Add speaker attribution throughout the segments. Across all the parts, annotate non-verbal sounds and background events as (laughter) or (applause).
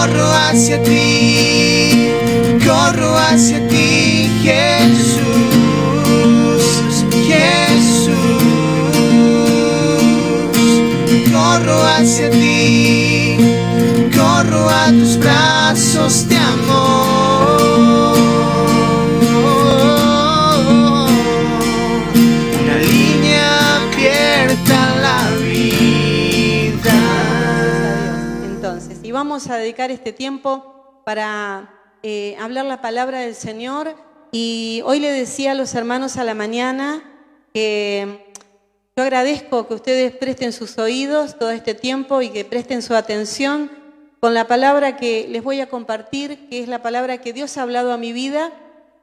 Speaker 1: corro hacia ti, corro hacia ti, Jesús, Jesús, corro hacia ti, corro a tus brazos de amor.
Speaker 2: Vamos a dedicar este tiempo para eh, hablar la palabra del Señor. Y hoy le decía a los hermanos a la mañana que yo agradezco que ustedes presten sus oídos todo este tiempo y que presten su atención con la palabra que les voy a compartir, que es la palabra que Dios ha hablado a mi vida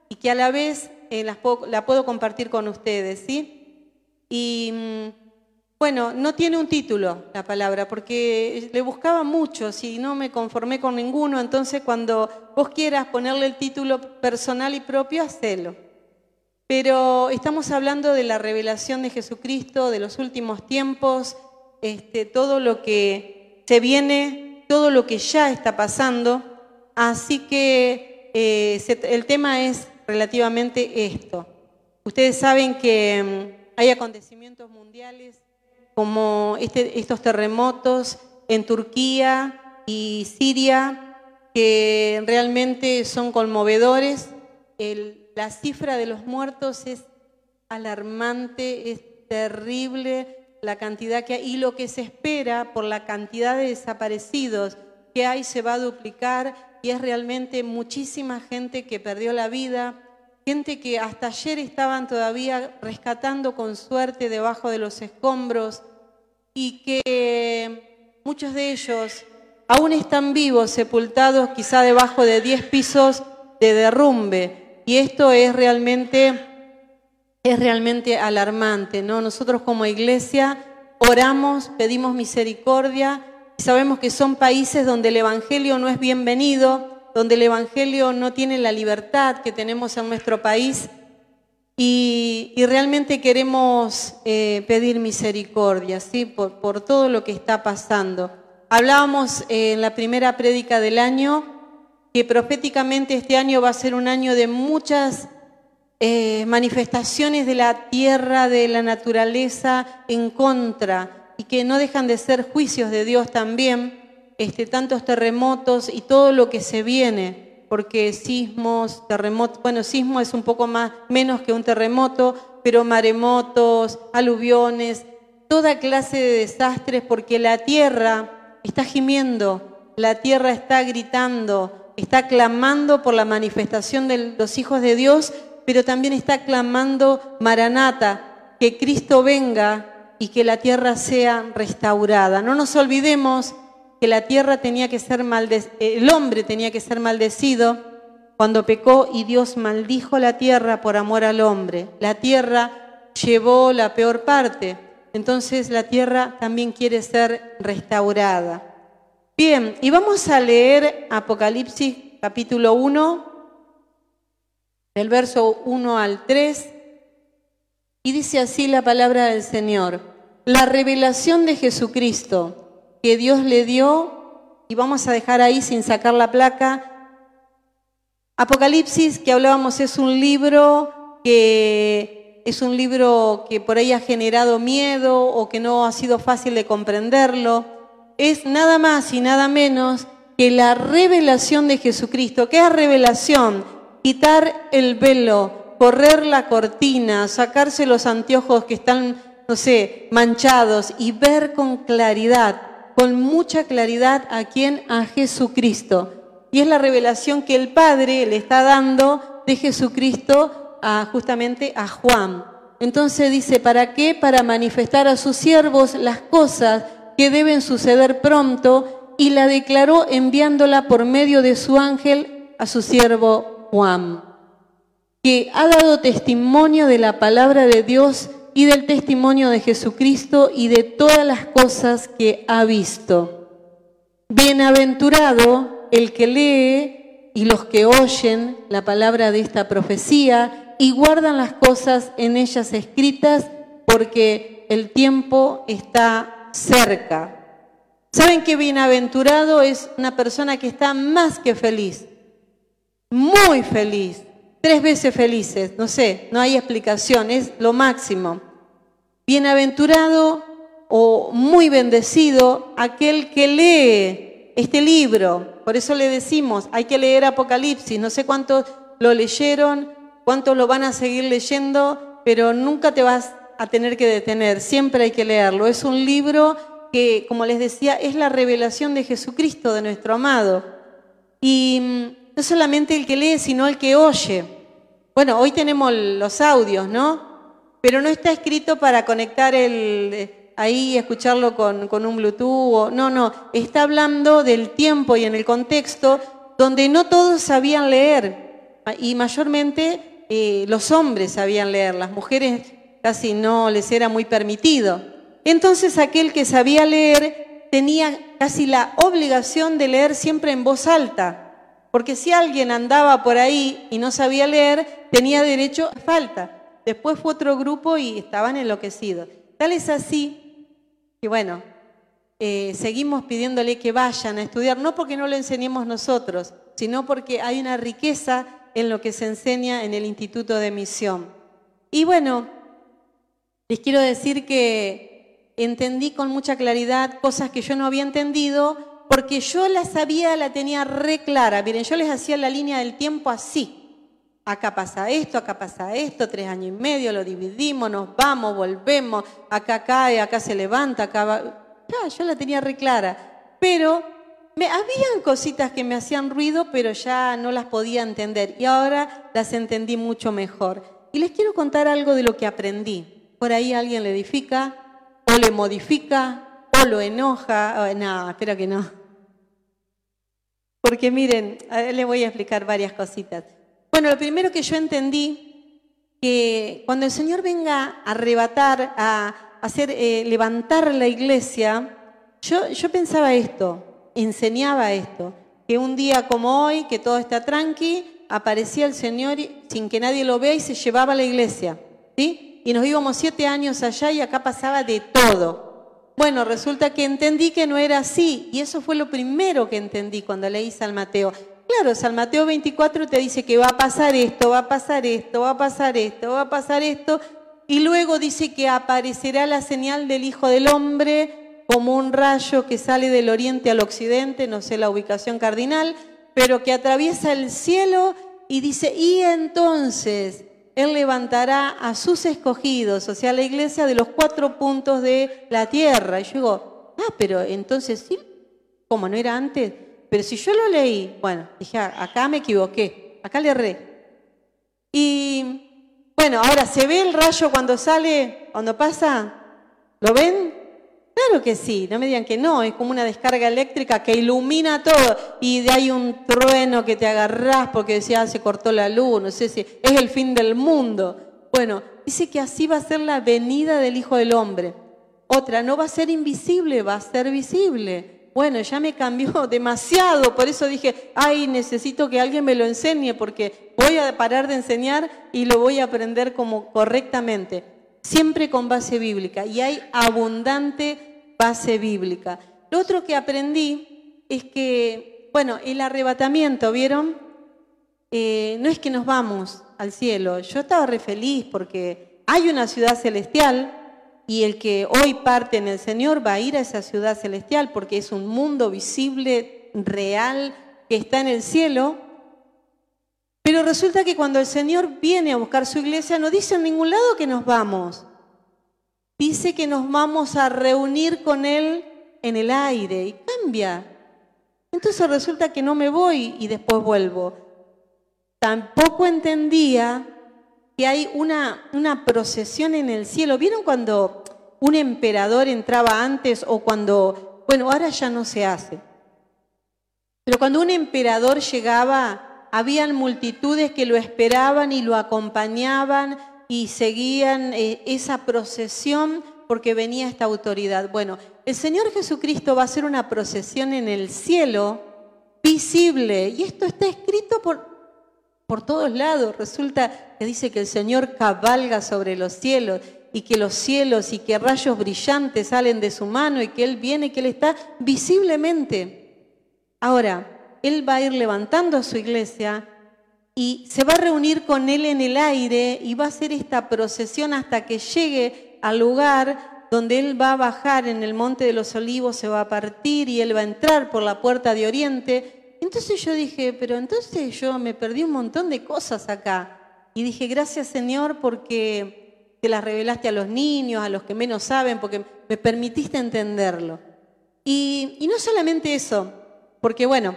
Speaker 2: y que a la vez eh, la puedo compartir con ustedes, ¿sí? Y mm, bueno, no tiene un título la palabra, porque le buscaba muchos y no me conformé con ninguno, entonces cuando vos quieras ponerle el título personal y propio, hacelo. Pero estamos hablando de la revelación de Jesucristo, de los últimos tiempos, este, todo lo que se viene, todo lo que ya está pasando. Así que eh, se- el tema es relativamente esto. Ustedes saben que mm, hay acontecimientos mundiales como este- estos terremotos en Turquía y Siria que realmente son conmovedores. La cifra de los muertos es alarmante, es terrible la cantidad que hay y lo que se espera por la cantidad de desaparecidos que hay se va a duplicar y es realmente muchísima gente que perdió la vida, gente que hasta ayer estaban todavía rescatando con suerte debajo de los escombros y que muchos de ellos aún están vivos, sepultados quizá debajo de 10 pisos de derrumbe. Y esto es realmente, es realmente alarmante, ¿no? Nosotros como iglesia oramos, pedimos misericordia y sabemos que son países donde el Evangelio no es bienvenido, donde el Evangelio no tiene la libertad que tenemos en nuestro país y, realmente queremos eh, pedir misericordia, ¿sí? Por, por todo lo que está pasando. Hablábamos eh, en la primera prédica del año que proféticamente este año va a ser un año de muchas eh, manifestaciones de la tierra, de la naturaleza en contra y que no dejan de ser juicios de Dios también, este, tantos terremotos y todo lo que se viene, porque sismos, terremotos, bueno, sismo es un poco más, menos que un terremoto, pero maremotos, aluviones, toda clase de desastres, porque la tierra está gimiendo, la tierra está gritando, está clamando por la manifestación de los hijos de Dios, pero también está clamando Maranata, que Cristo venga y que la tierra sea restaurada. No nos olvidemos que la tierra tenía que ser maldecida, el hombre tenía que ser maldecido cuando pecó y Dios maldijo la tierra por amor al hombre. La tierra llevó la peor parte, entonces la tierra también quiere ser restaurada. Bien, y vamos a leer Apocalipsis capítulo 1, del verso 1 al 3, y dice así la palabra del Señor, la revelación de Jesucristo que Dios le dio, y vamos a dejar ahí sin sacar la placa, Apocalipsis que hablábamos es un libro que es un libro que por ahí ha generado miedo o que no ha sido fácil de comprenderlo, es nada más y nada menos que la revelación de Jesucristo. ¿Qué es revelación? Quitar el velo, correr la cortina, sacarse los anteojos que están, no sé, manchados y ver con claridad, con mucha claridad a quién, a Jesucristo. Y es la revelación que el Padre le está dando de Jesucristo a, justamente a Juan. Entonces dice, ¿para qué? Para manifestar a sus siervos las cosas que deben suceder pronto y la declaró enviándola por medio de su ángel a su siervo Juan, que ha dado testimonio de la palabra de Dios y del testimonio de Jesucristo y de todas las cosas que ha visto. Bienaventurado el que lee y los que oyen la palabra de esta profecía y guardan las cosas en ellas escritas porque el tiempo está cerca. ¿Saben que bienaventurado es una persona que está más que feliz? Muy feliz, tres veces felices, no sé, no hay explicación, es lo máximo. Bienaventurado o muy bendecido aquel que lee este libro. Por eso le decimos, hay que leer Apocalipsis. No sé cuántos lo leyeron, cuántos lo van a seguir leyendo, pero nunca te vas a tener que detener, siempre hay que leerlo. Es un libro que, como les decía, es la revelación de Jesucristo, de nuestro amado. Y mm, no solamente el que lee, sino el que oye. Bueno, hoy tenemos los audios, ¿no? Pero no está escrito para conectar el, eh, ahí escucharlo con, con, un Bluetooth. no, no, está hablando del tiempo y en el contexto donde no todos sabían leer y mayormente eh, los hombres sabían leer, las mujeres casi no les era muy permitido. Entonces aquel que sabía leer tenía casi la obligación de leer siempre en voz alta, porque si alguien andaba por ahí y no sabía leer, tenía derecho a falta. Después fue otro grupo y estaban enloquecidos. Tal es así que, bueno, eh, seguimos pidiéndole que vayan a estudiar, no porque no lo enseñemos nosotros, sino porque hay una riqueza en lo que se enseña en el Instituto de Misión. Y bueno, les quiero decir que entendí con mucha claridad cosas que yo no había entendido, porque yo las sabía, la tenía re clara. Miren, yo les hacía la línea del tiempo así acá pasa esto, acá pasa esto, tres años y medio, lo dividimos, nos vamos, volvemos, acá cae, acá se levanta, acá va. Ya, yo la tenía re clara. Pero me, habían cositas que me hacían ruido, pero ya no las podía entender. Y ahora las entendí mucho mejor. Y les quiero contar algo de lo que aprendí. Por ahí alguien le edifica, o le modifica, o lo enoja. no, espero que no. Porque miren, les voy a explicar varias cositas. Bueno, lo primero que yo entendí, que cuando el Señor venga a arrebatar, a hacer eh, levantar la iglesia, yo, yo pensaba esto, enseñaba esto, que un día como hoy, que todo está tranqui, aparecía el Señor sin que nadie lo vea y se llevaba a la iglesia, ¿sí? Y nos íbamos siete años allá y acá pasaba de todo. Bueno, resulta que entendí que no era así y eso fue lo primero que entendí cuando leí San Mateo. Claro, San Mateo 24 te dice que va a pasar esto, va a pasar esto, va a pasar esto, va a pasar esto, y luego dice que aparecerá la señal del Hijo del Hombre como un rayo que sale del oriente al occidente, no sé la ubicación cardinal, pero que atraviesa el cielo y dice, y entonces Él levantará a sus escogidos, o sea, la iglesia de los cuatro puntos de la tierra. Y yo digo, ah, pero entonces sí, como no era antes, pero si yo lo leí, bueno, dije, ah, acá me equivoqué, acá le erré. Y bueno, ahora, ¿se ve el rayo cuando sale, cuando pasa? ¿Lo ven? Claro que sí, no me digan que no, es como una descarga eléctrica que ilumina todo y de ahí un trueno que te agarrás porque decía, ah, se cortó la luz, no sé si es el fin del mundo. Bueno, dice que así va a ser la venida del Hijo del Hombre. Otra, no va a ser invisible, va a ser visible. Bueno, ya me cambió (laughs) demasiado, por eso dije, ay, necesito que alguien me lo enseñe porque voy a parar de enseñar y lo voy a aprender como correctamente, siempre con base bíblica y hay abundante base bíblica. Lo otro que aprendí es que, bueno, el arrebatamiento, ¿vieron? Eh, no es que nos vamos al cielo, yo estaba re feliz porque hay una ciudad celestial, y el que hoy parte en el Señor va a ir a esa ciudad celestial porque es un mundo visible, real, que está en el cielo. Pero resulta que cuando el Señor viene a buscar su iglesia, no dice en ningún lado que nos vamos. Dice que nos vamos a reunir con Él en el aire y cambia. Entonces resulta que no me voy y después vuelvo. Tampoco entendía que hay una, una procesión en el cielo. ¿Vieron cuando un emperador entraba antes o cuando, bueno, ahora ya no se hace? Pero cuando un emperador llegaba, habían multitudes que lo esperaban y lo acompañaban y seguían eh, esa procesión porque venía esta autoridad. Bueno, el Señor Jesucristo va a hacer una procesión en el cielo visible y esto está escrito por, por todos lados. Resulta que dice que el Señor cabalga sobre los cielos y que los cielos y que rayos brillantes salen de su mano y que Él viene, que Él está visiblemente. Ahora, Él va a ir levantando a su iglesia y se va a reunir con Él en el aire y va a hacer esta procesión hasta que llegue al lugar donde Él va a bajar en el monte de los olivos, se va a partir y Él va a entrar por la puerta de oriente. Entonces yo dije, pero entonces yo me perdí un montón de cosas acá. Y dije, gracias Señor porque te las revelaste a los niños, a los que menos saben, porque me permitiste entenderlo. Y, no solamente eso, porque bueno,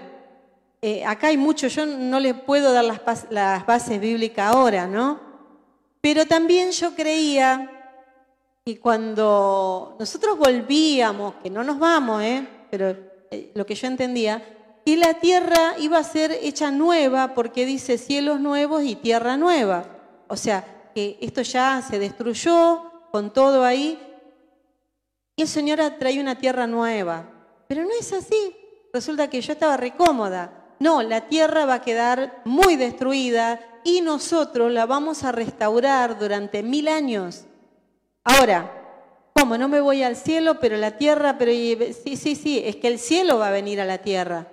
Speaker 2: eh, acá hay mucho, yo no le puedo dar las, bases bíblicas ahora, ¿no? Pero también yo creía y cuando nosotros volvíamos, que no nos vamos, ¿eh? pero eh, lo que yo entendía, que la tierra iba a ser hecha nueva porque dice cielos nuevos y tierra nueva. O sea, que esto ya se destruyó con todo ahí y el Señor trae una tierra nueva. Pero no es así. Resulta que yo estaba recómoda. No, la tierra va a quedar muy destruida y nosotros la vamos a restaurar durante mil años. Ahora, ¿cómo? No me voy al cielo, pero la tierra, pero sí, sí, sí, es que el cielo va a venir a la tierra.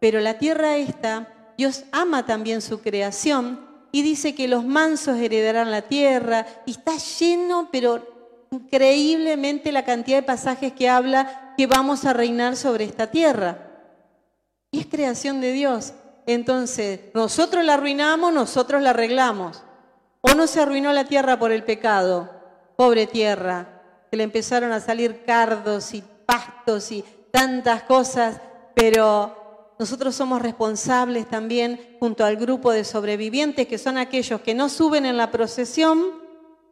Speaker 2: Pero la tierra esta, Dios ama también su creación y dice que los mansos heredarán la tierra y está lleno, pero increíblemente la cantidad de pasajes que habla que vamos a reinar sobre esta tierra. Y es creación de Dios. Entonces, nosotros la arruinamos, nosotros la arreglamos. ¿O no se arruinó la tierra por el pecado? Pobre tierra, que le empezaron a salir cardos y pastos y tantas cosas, pero nosotros somos responsables también junto al grupo de sobrevivientes, que son aquellos que no suben en la procesión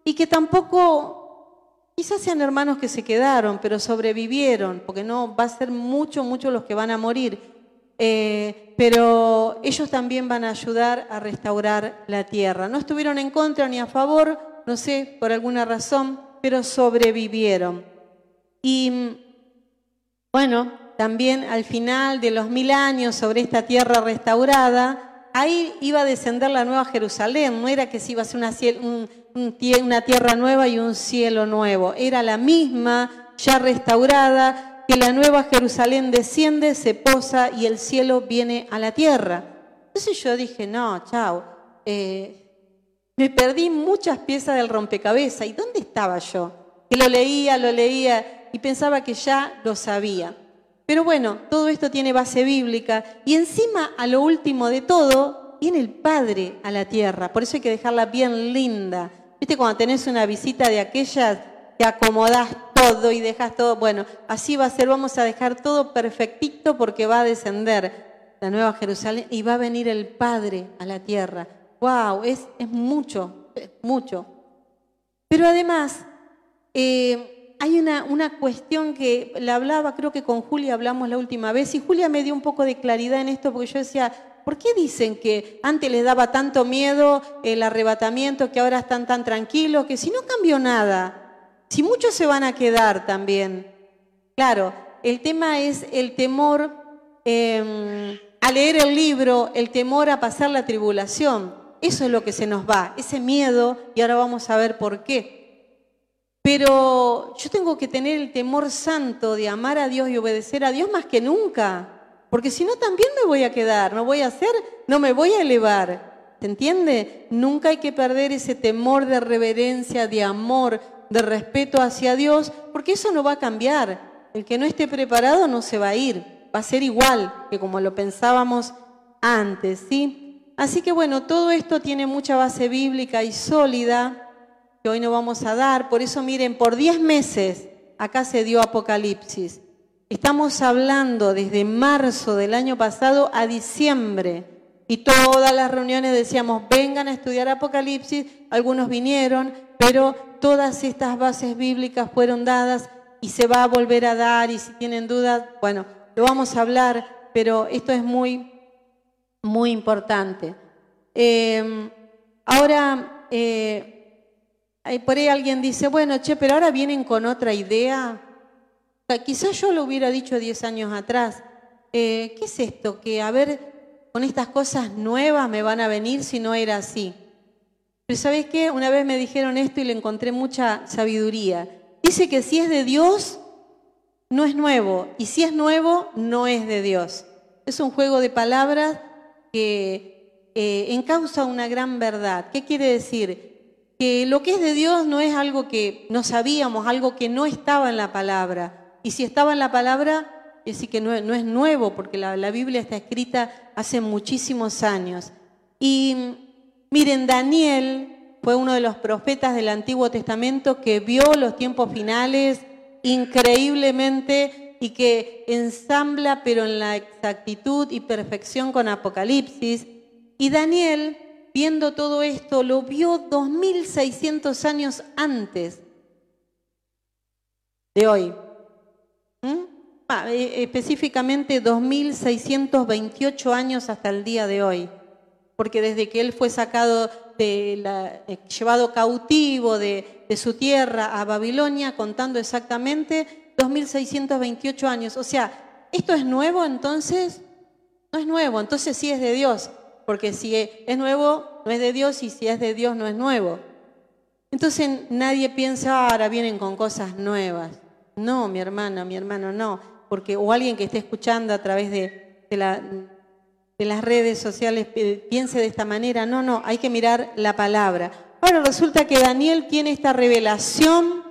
Speaker 2: y que tampoco, quizás sean hermanos que se quedaron, pero sobrevivieron, porque no va a ser mucho, mucho los que van a morir. Eh, pero ellos también van a ayudar a restaurar la tierra. No estuvieron en contra ni a favor, no sé, por alguna razón, pero sobrevivieron. Y bueno, también al final de los mil años sobre esta tierra restaurada, ahí iba a descender la nueva Jerusalén, no era que se iba a hacer una, una tierra nueva y un cielo nuevo, era la misma, ya restaurada, que la nueva Jerusalén desciende, se posa y el cielo viene a la tierra. Entonces yo dije, no, chao. Eh, me perdí muchas piezas del rompecabezas. ¿Y dónde estaba yo? Que lo leía, lo leía y pensaba que ya lo sabía. Pero bueno, todo esto tiene base bíblica y encima a lo último de todo viene el Padre a la tierra. Por eso hay que dejarla bien linda. ¿Viste cuando tenés una visita de aquellas, te acomodás todo y dejas todo? Bueno, así va a ser, vamos a dejar todo perfectito porque va a descender la nueva Jerusalén y va a venir el Padre a la tierra wow, es, es mucho, mucho. Pero además, eh, hay una, una, cuestión que la hablaba, creo que con Julia hablamos la última vez, y Julia me dio un poco de claridad en esto, porque yo decía, ¿por qué dicen que antes les daba tanto miedo el arrebatamiento, que ahora están tan tranquilos, que si no cambió nada, si muchos se van a quedar también? Claro, el tema es el temor em, a leer el libro, el temor a pasar la tribulación. Eso es lo que se nos va, ese miedo, y ahora vamos a ver por qué. Pero yo tengo que tener el temor santo de amar a Dios y obedecer a Dios más que nunca, porque si no también me voy a quedar, no voy a hacer, no me voy a elevar. ¿Se entiende? Nunca hay que perder ese temor de reverencia, de amor, de respeto hacia Dios, porque eso no va a cambiar. El que no esté preparado no se va a ir, va a ser igual que como lo pensábamos antes, ¿sí? Así que bueno, todo esto tiene mucha base bíblica y sólida que hoy no vamos a dar. Por eso miren, por 10 meses acá se dio Apocalipsis. Estamos hablando desde marzo del año pasado a diciembre. Y todas las reuniones decíamos, vengan a estudiar Apocalipsis. Algunos vinieron, pero todas estas bases bíblicas fueron dadas y se va a volver a dar. Y si tienen dudas, bueno, lo vamos a hablar, pero esto es muy muy importante. Eh, ahora, eh, por ahí alguien dice, bueno, che, pero ahora vienen con otra idea. quizás yo lo hubiera dicho 10 años atrás. Eh, ¿Qué es esto? Que a ver, con estas cosas nuevas me van a venir si no era así. Pero ¿sabes qué? Una vez me dijeron esto y le encontré mucha sabiduría. Dice que si es de Dios, no es nuevo. Y si es nuevo, no es de Dios. Es un juego de palabras que eh, encausa una gran verdad. ¿Qué quiere decir? Que lo que es de Dios no es algo que no sabíamos, algo que no estaba en la palabra. Y si estaba en la palabra, es decir que no, es nuevo, porque la, la Biblia está escrita hace muchísimos años. Y miren, Daniel fue uno de los profetas del Antiguo Testamento que vio los tiempos finales increíblemente y que ensambla, pero en la exactitud y perfección con Apocalipsis. Y Daniel, viendo todo esto, lo vio 2600 años antes de hoy. ¿Mm? Ah, e, específicamente 2628 años hasta el día de hoy. Porque desde que él fue sacado de la, eh, llevado cautivo de, de su tierra a Babilonia, contando exactamente 2628 años. O sea, ¿esto es nuevo entonces? No es nuevo, entonces sí es de Dios, porque si es nuevo, no es de Dios, y si es de Dios, no es nuevo. Entonces nadie piensa, ahora vienen con cosas nuevas. No, mi hermana, mi hermano, no, porque o alguien que esté escuchando a través de, de, la, de las redes sociales piense de esta manera, no, no, hay que mirar la palabra. Ahora resulta que Daniel tiene esta revelación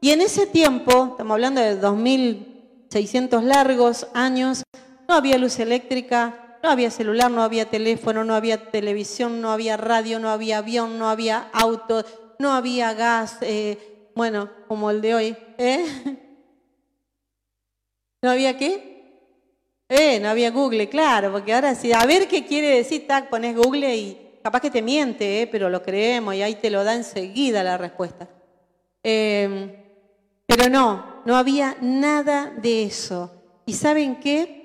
Speaker 2: y en ese tiempo, estamos hablando de 2600 largos años, no había luz eléctrica, no había celular, no había teléfono, no había televisión, no había radio, no había avión, no había auto, no había gas, eh, bueno, como el de hoy. ¿eh? (laughs) ¿No había qué? Eh, no había Google, claro, porque ahora sí, a ver qué quiere decir, tac, pones Google y capaz que te miente, eh, pero lo creemos y ahí te lo da enseguida la respuesta. Em, pero no, no había nada de eso. ¿Y saben qué?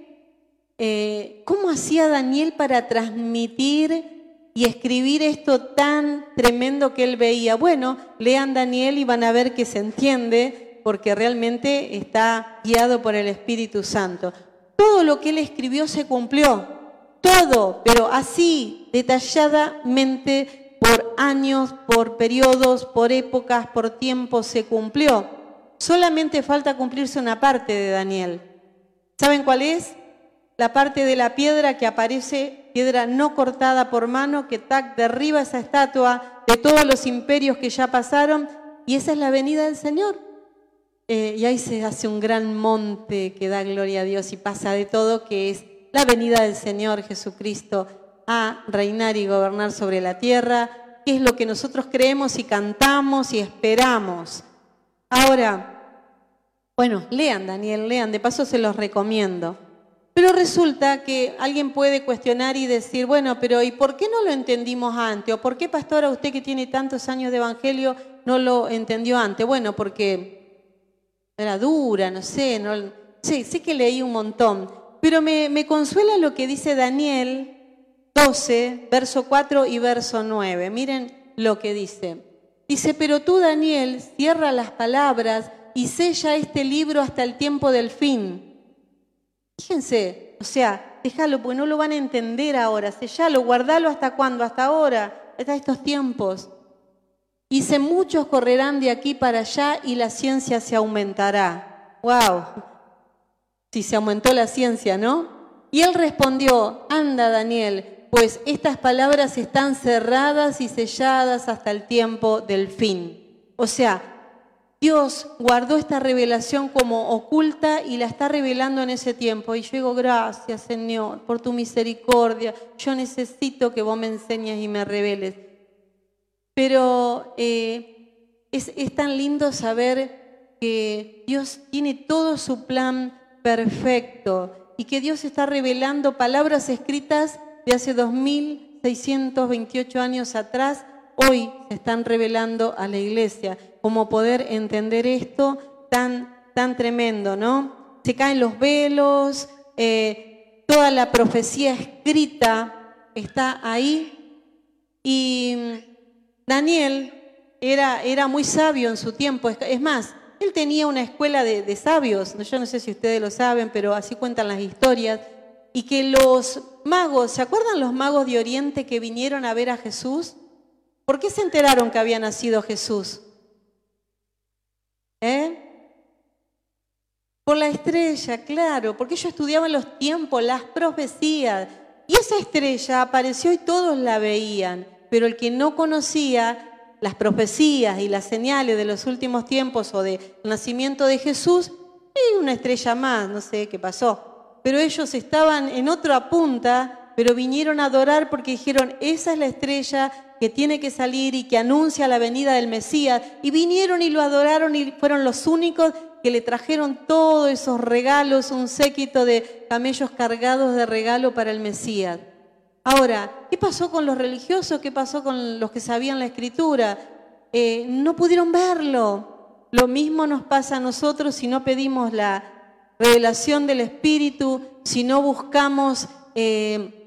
Speaker 2: Eh, ¿Cómo hacía Daniel para transmitir y escribir esto tan tremendo que él veía? Bueno, lean Daniel y van a ver que se entiende porque realmente está guiado por el Espíritu Santo. Todo lo que él escribió se cumplió todo, pero así, detalladamente, por años, por periodos, por épocas, por tiempos, se cumplió. Solamente falta cumplirse una parte de Daniel. ¿Saben cuál es? La parte de la piedra que aparece, piedra no cortada por mano, que tac, derriba esa estatua de todos los imperios que ya pasaron, y esa es la venida del Señor. Eh, y ahí se hace un gran monte que da gloria a Dios y pasa de todo, que es la venida del Señor Jesucristo a reinar y gobernar sobre la tierra, que es lo que nosotros creemos y cantamos y esperamos. Ahora, bueno, lean Daniel, lean, de paso se los recomiendo. Pero resulta que alguien puede cuestionar y decir, bueno, pero ¿y por qué no lo entendimos antes? ¿O por qué, pastora, usted que tiene tantos años de evangelio no lo entendió antes? Bueno, porque era dura, no sé, no, sí, sí que leí un montón. Pero me, consuela lo que dice Daniel 12, verso 4 y verso 9. Miren lo que dice. Dice, pero tú, Daniel, cierra las palabras y sella este libro hasta el tiempo del fin. Fíjense, o sea, déjalo, porque no lo van a entender ahora. Sellalo, guardalo hasta cuándo, hasta ahora, hasta estos tiempos. Dice, muchos correrán de aquí para allá y la ciencia se aumentará. ¡Wow! si se aumentó la ciencia, ¿no? Y él respondió, anda Daniel, pues estas palabras están cerradas y selladas hasta el tiempo del fin. O sea, Dios guardó esta revelación como oculta y la está revelando en ese tiempo. Y yo digo, gracias Señor por tu misericordia. Yo necesito que vos me enseñes y me reveles. Pero eh, es, es tan lindo saber que Dios tiene todo su plan perfecto y que Dios está revelando palabras escritas de hace 2628 años atrás, hoy se están revelando a la iglesia. Como poder entender esto tan, tan tremendo, ¿no? Se caen los velos, eh, toda la profecía escrita está ahí. Y Daniel era, era muy sabio en su tiempo. Es más, él tenía una escuela de, sabios, yo no sé si ustedes lo saben, pero así cuentan las historias, y que los magos, ¿se acuerdan los magos de Oriente que vinieron a ver a Jesús? ¿Por qué se enteraron que había nacido Jesús? ¿Eh? Por la estrella, claro, porque ellos estudiaban los tiempos, las profecías. Y esa estrella apareció y todos la veían, pero el que no conocía las profecías y las señales de los últimos tiempos o del nacimiento de Jesús, y una estrella más, no sé qué pasó. Pero ellos estaban en otra punta, pero vinieron a adorar porque dijeron, esa es la estrella que tiene que salir y que anuncia la venida del Mesías. Y vinieron y lo adoraron y fueron los únicos que le trajeron todos esos regalos, un séquito de camellos cargados de regalo para el Mesías. Ahora, ¿qué pasó con los religiosos? ¿Qué pasó con los que sabían la escritura? Eh, no pudieron verlo. Lo mismo nos pasa a nosotros si no pedimos la revelación del Espíritu, si no buscamos eh,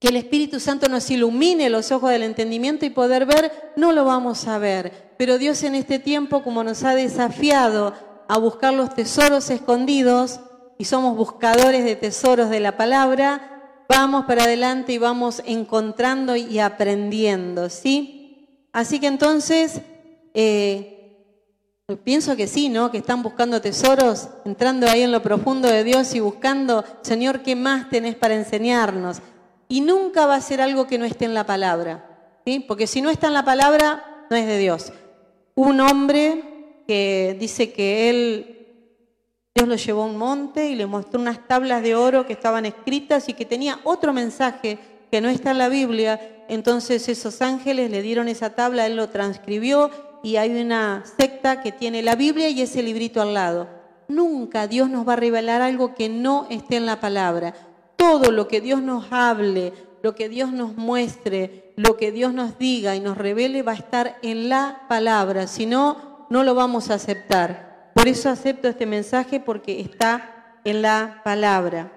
Speaker 2: que el Espíritu Santo nos ilumine los ojos del entendimiento y poder ver, no lo vamos a ver. Pero Dios en este tiempo, como nos ha desafiado a buscar los tesoros escondidos y somos buscadores de tesoros de la palabra, vamos para adelante y vamos encontrando y aprendiendo, ¿sí? Así que entonces, eh, pienso que sí, ¿no? Que están buscando tesoros, entrando ahí en lo profundo de Dios y buscando, Señor, ¿qué más tenés para enseñarnos? Y nunca va a ser algo que no esté en la palabra, ¿sí? Porque si no está en la palabra, no es de Dios. Un hombre que dice que él, Dios lo llevó a un monte y le mostró unas tablas de oro que estaban escritas y que tenía otro mensaje que no está en la Biblia. Entonces esos ángeles le dieron esa tabla, él lo transcribió y hay una secta que tiene la Biblia y ese librito al lado. Nunca Dios nos va a revelar algo que no esté en la palabra. Todo lo que Dios nos hable, lo que Dios nos muestre, lo que Dios nos diga y nos revele va a estar en la palabra. Si no, no lo vamos a aceptar. Por eso acepto este mensaje porque está en la palabra.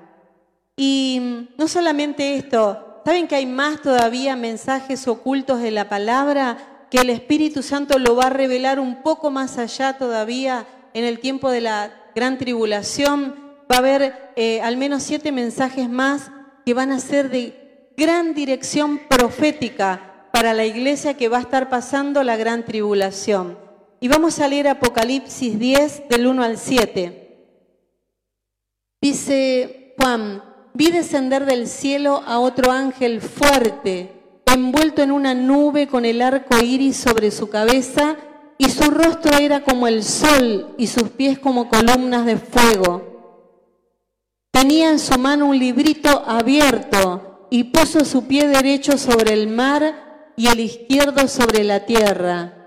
Speaker 2: Y no solamente esto, ¿saben que hay más todavía mensajes ocultos de la palabra que el Espíritu Santo lo va a revelar un poco más allá todavía en el tiempo de la gran tribulación? Va a haber eh, al menos siete mensajes más que van a ser de gran dirección profética para la iglesia que va a estar pasando la gran tribulación. Y vamos a leer Apocalipsis 10 del 1 al 7. Dice Juan, vi descender del cielo a otro ángel fuerte, envuelto en una nube con el arco iris sobre su cabeza, y su rostro era como el sol y sus pies como columnas de fuego. Tenía en su mano un librito abierto y puso su pie derecho sobre el mar y el izquierdo sobre la tierra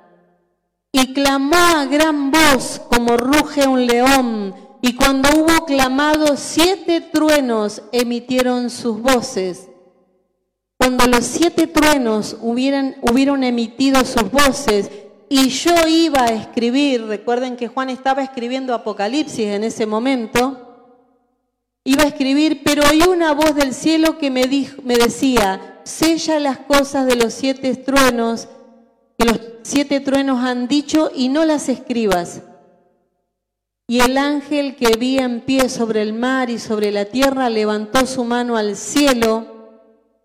Speaker 2: y clamó a gran voz como ruge un león, y cuando hubo clamado, siete truenos emitieron sus voces. Cuando los siete truenos hubieran, hubieron emitido sus voces, y yo iba a escribir, recuerden que Juan estaba escribiendo Apocalipsis en ese momento, iba a escribir, pero oí una voz del cielo que me, dijo, me decía, sella las cosas de los siete truenos que los siete truenos han dicho y no las escribas. Y el ángel que vi en pie sobre el mar y sobre la tierra levantó su mano al cielo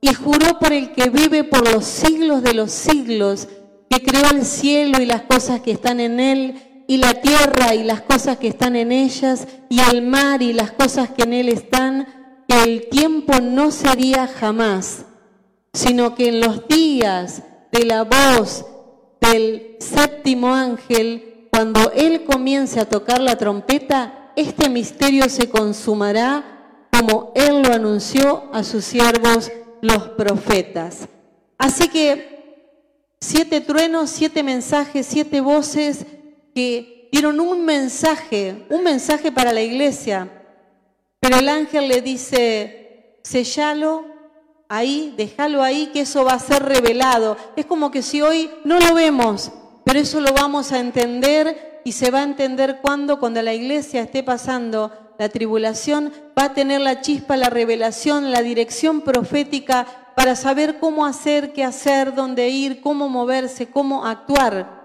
Speaker 2: y juró por el que vive por los siglos de los siglos, que creó el cielo y las cosas que están en él, y la tierra y las cosas que están en ellas, y el mar y las cosas que en él están, el tiempo no sería jamás, sino que en los días de la voz del séptimo ángel, cuando él comience a tocar la trompeta, este misterio se consumará como él lo anunció a sus siervos los profetas. Así que siete truenos, siete mensajes, siete voces que dieron un mensaje, un mensaje para la iglesia. Pero el ángel le dice, sellalo ahí, déjalo ahí, que eso va a ser revelado. Es como que si hoy no lo vemos, pero eso lo vamos a entender y se va a entender cuando, cuando la iglesia esté pasando la tribulación, va a tener la chispa, la revelación, la dirección profética para saber cómo hacer, qué hacer, dónde ir, cómo moverse, cómo actuar.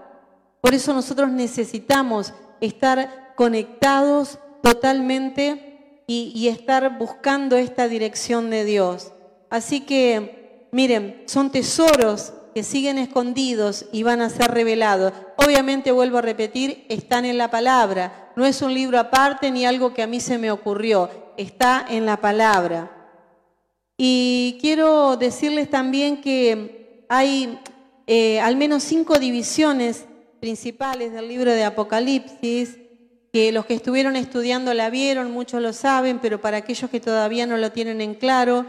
Speaker 2: Por eso nosotros necesitamos estar conectados totalmente y, estar buscando esta dirección de Dios. Así que, miren, son tesoros que siguen escondidos y van a ser revelados. Obviamente, vuelvo a repetir, están en la palabra. No es un libro aparte ni algo que a mí se me ocurrió, está en la palabra. Y quiero decirles también que hay eh, al menos cinco divisiones principales del libro de Apocalipsis, que los que estuvieron estudiando la vieron, muchos lo saben, pero para aquellos que todavía no lo tienen en claro,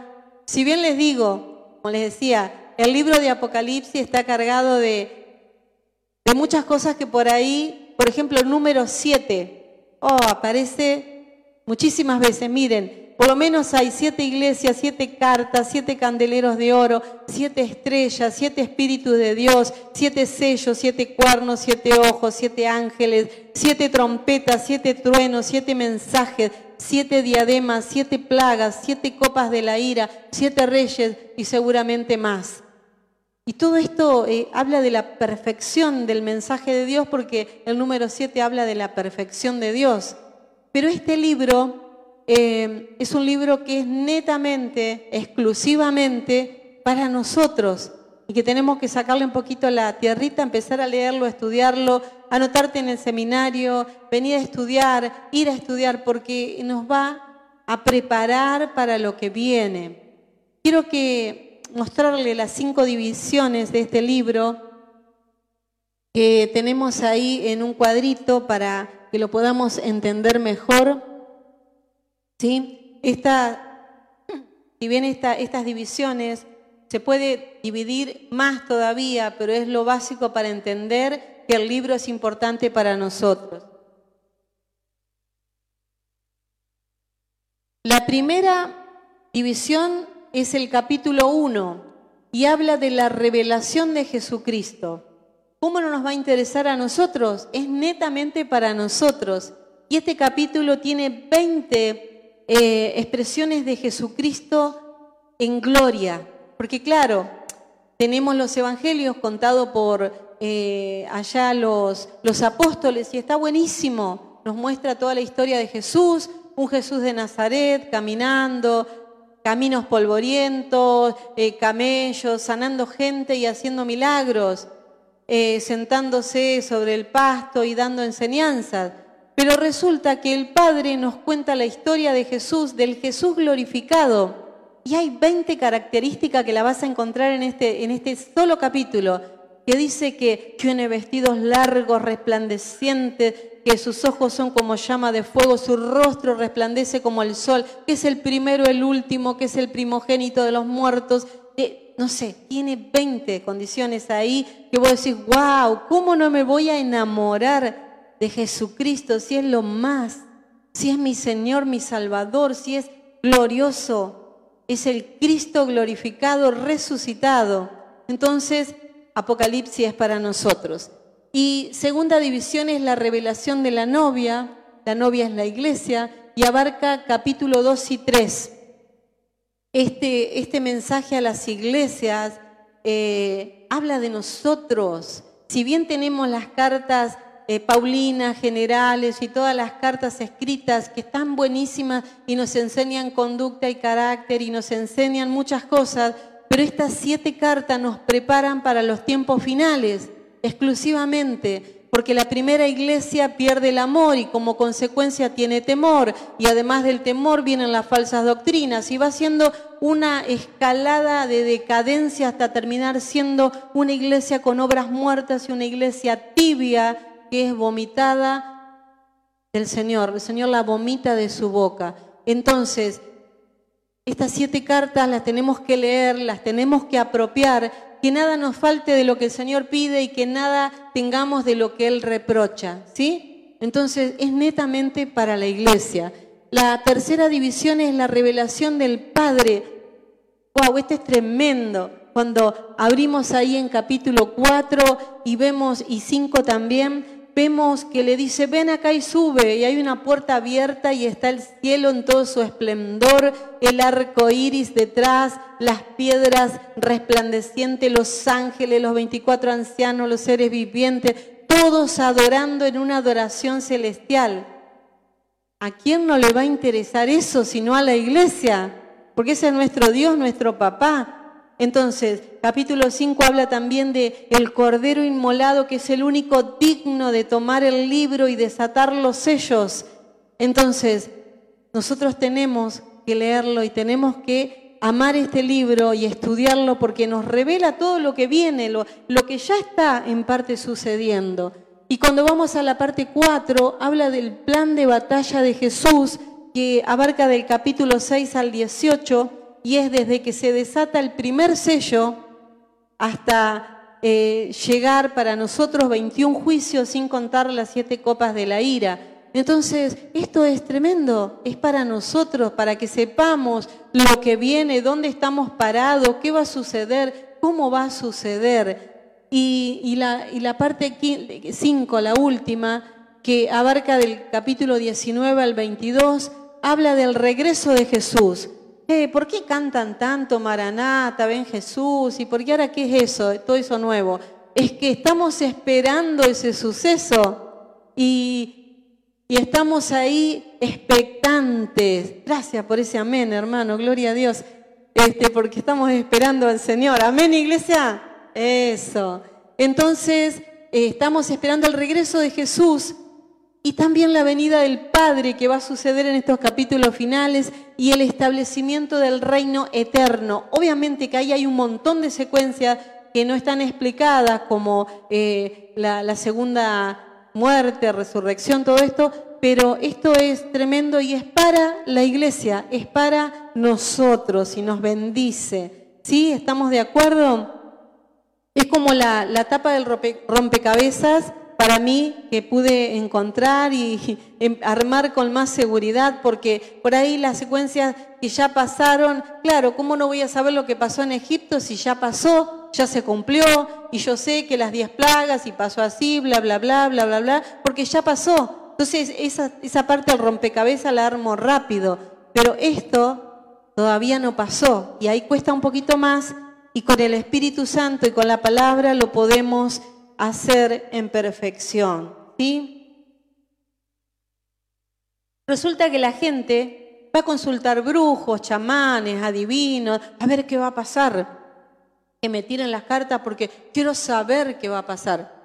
Speaker 2: si bien les digo, como les decía, el libro de Apocalipsis está cargado de, de muchas cosas que por ahí, por ejemplo, el número 7, oh, aparece muchísimas veces, miren, por lo menos hay siete iglesias, siete cartas, siete candeleros de oro, siete estrellas, siete espíritus de Dios, siete sellos, siete cuernos, siete ojos, siete ángeles, siete trompetas, siete truenos, siete mensajes, siete diademas, siete plagas, siete copas de la ira, siete reyes y seguramente más. Y todo esto eh, habla de la perfección del mensaje de Dios porque el número siete habla de la perfección de Dios. Pero este libro eh, es un libro que es netamente, exclusivamente para nosotros y que tenemos que sacarle un poquito la tierrita, empezar a leerlo, estudiarlo, anotarte en el seminario, venir a estudiar, ir a estudiar, porque nos va a preparar para lo que viene. Quiero que mostrarle las cinco divisiones de este libro que tenemos ahí en un cuadrito para que lo podamos entender mejor. ¿Sí? Esta, si bien estas divisiones se puede dividir más todavía, pero es lo básico para entender que el libro es importante para nosotros. La primera división es el capítulo 1 y habla de la revelación de Jesucristo. ¿Cómo no nos va a interesar a nosotros? Es netamente para nosotros. Y este capítulo tiene 20 eh, expresiones de Jesucristo en gloria. Porque claro, tenemos los evangelios contados por eh, allá los, los apóstoles y está buenísimo. Nos muestra toda la historia de Jesús, un Jesús de Nazaret caminando, caminos polvorientos, eh, camellos, sanando gente y haciendo milagros, sentándose sobre el pasto y dando enseñanzas. Pero resulta que el Padre nos cuenta la historia de Jesús, del Jesús glorificado. Y hay 20 características que la vas a encontrar en este, en este solo capítulo, que dice que tiene vestidos largos, resplandecientes, que sus ojos son como llama de fuego, su rostro resplandece como el sol, que es el primero, el último, que es el primogénito de los muertos. no sé, tiene 20 condiciones ahí que vos decís, wow, ¿cómo no me voy a enamorar de Jesucristo, si es lo más, si es mi Señor, mi Salvador, si es glorioso, es el Cristo glorificado, resucitado. Entonces, Apocalipsis es para nosotros. Y segunda división es la revelación de la novia, la novia es la iglesia, y abarca capítulo 2 y 3. Este, este mensaje a las iglesias eh, habla de nosotros. Si bien tenemos las cartas eh, Paulina, generales y todas las cartas escritas que están buenísimas y nos enseñan conducta y carácter y nos enseñan muchas cosas, pero estas siete cartas nos preparan para los tiempos finales exclusivamente, porque la primera iglesia pierde el amor y como consecuencia tiene temor, y además del temor vienen las falsas doctrinas, y va siendo una escalada de decadencia hasta terminar siendo una iglesia con obras muertas y una iglesia tibia que es vomitada del Señor. El Señor la vomita de su boca. Entonces, estas siete cartas las tenemos que leer, las tenemos que apropiar, que nada nos falte de lo que el Señor pide y que nada tengamos de lo que Él reprocha. ¿Sí? Entonces, es netamente para la iglesia. La tercera división es la revelación del Padre. ¡Wow! Este es tremendo. Cuando abrimos ahí en capítulo 4 y vemos, y 5 también, vemos que le dice, ven acá y sube, y hay una puerta abierta y está el cielo en todo su esplendor, el arco iris detrás, las piedras resplandecientes, los ángeles, los 24 ancianos, los seres vivientes, todos adorando en una adoración celestial. ¿A quién no le va a interesar eso sino a la iglesia? Porque ese es nuestro Dios, nuestro papá. Entonces, capítulo 5 habla también de el cordero inmolado que es el único digno de tomar el libro y desatar los sellos. Entonces, nosotros tenemos que leerlo y tenemos que amar este libro y estudiarlo porque nos revela todo lo que viene, lo, que ya está en parte sucediendo. Y cuando vamos a la parte 4, habla del plan de batalla de Jesús que abarca del capítulo 6 al 18 y es desde que se desata el primer sello hasta eh, llegar para nosotros 21 juicios sin contar las siete copas de la ira. Entonces, esto es tremendo, es para nosotros, para que sepamos lo que viene, dónde estamos parados, qué va a suceder, cómo va a suceder. Y, la, y la parte 5, la última, que abarca del capítulo 19 al 22, habla del regreso de Jesús. ¿Por qué cantan tanto Maranata, ven Jesús? ¿Y por qué ahora qué es eso, todo eso nuevo? Es que estamos esperando ese suceso y, y estamos ahí expectantes. Gracias por ese amén, hermano, gloria a Dios, este, porque estamos esperando al Señor. Amén, iglesia. Eso. Entonces, eh, estamos esperando el regreso de Jesús y también la venida del Padre que va a suceder en estos capítulos finales y el establecimiento del reino eterno. Obviamente que ahí hay un montón de secuencias que no están explicadas, como eh, la, segunda muerte, resurrección, todo esto, pero esto es tremendo y es para la iglesia, es para nosotros y nos bendice. ¿Sí? ¿Estamos de acuerdo? Es como la tapa del rompecabezas para mí que pude encontrar y (laughs) em, armar con más seguridad, porque por ahí las secuencias que ya pasaron, claro, ¿cómo no voy a saber lo que pasó en Egipto si ya pasó, ya se cumplió y yo sé que las diez plagas y pasó así, bla, bla, bla, bla, bla, bla, porque ya pasó. Entonces esa, esa parte del rompecabezas la armo rápido, pero esto todavía no pasó y ahí cuesta un poquito más y con el Espíritu Santo y con la palabra lo podemos hacer en perfección. ¿sí? Resulta que la gente va a consultar brujos, chamanes, adivinos, a ver qué va a pasar. Que me tiren las cartas porque quiero saber qué va a pasar.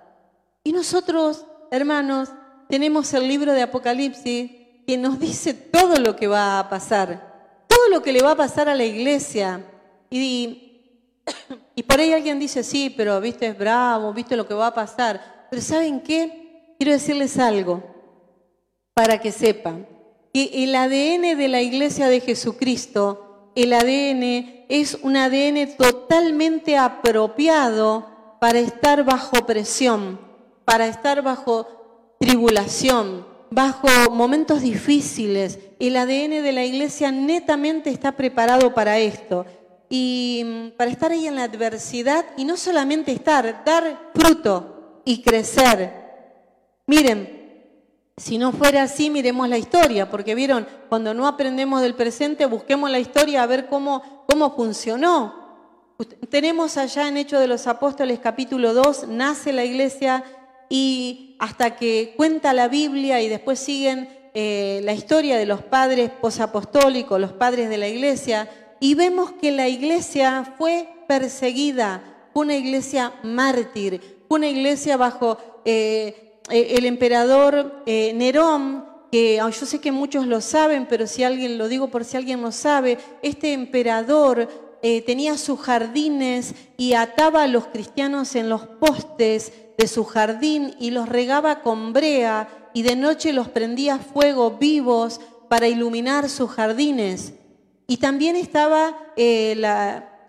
Speaker 2: Y nosotros, hermanos, tenemos el libro de Apocalipsis que nos dice todo lo que va a pasar, todo lo que le va a pasar a la iglesia. Y y por ahí alguien dice, sí, pero viste, es bravo, viste lo que va a pasar. Pero ¿saben qué? Quiero decirles algo para que sepan que el ADN de la iglesia de Jesucristo, el ADN es un ADN totalmente apropiado para estar bajo presión, para estar bajo tribulación, bajo momentos difíciles. El ADN de la iglesia netamente está preparado para esto y mm, para estar ahí en la adversidad y no solamente estar, dar fruto y crecer. Miren, si no fuera así, miremos la historia, porque vieron, cuando no aprendemos del presente, busquemos la historia a ver cómo, cómo funcionó. Tenemos allá en Hechos de los Apóstoles capítulo 2, nace la iglesia y hasta que cuenta la Biblia y después siguen eh, la historia de los padres posapostólicos, los padres de la iglesia, y vemos que la iglesia fue perseguida, fue una iglesia mártir, fue una iglesia bajo eh, eh, el emperador eh, Nerón, que yo sé que muchos lo saben, pero si alguien lo digo por si alguien no sabe, este emperador tenía sus jardines y ataba a los cristianos en los postes de su jardín y los regaba con brea y de noche los prendía fuego vivos para iluminar sus jardines. Y también estaba eh,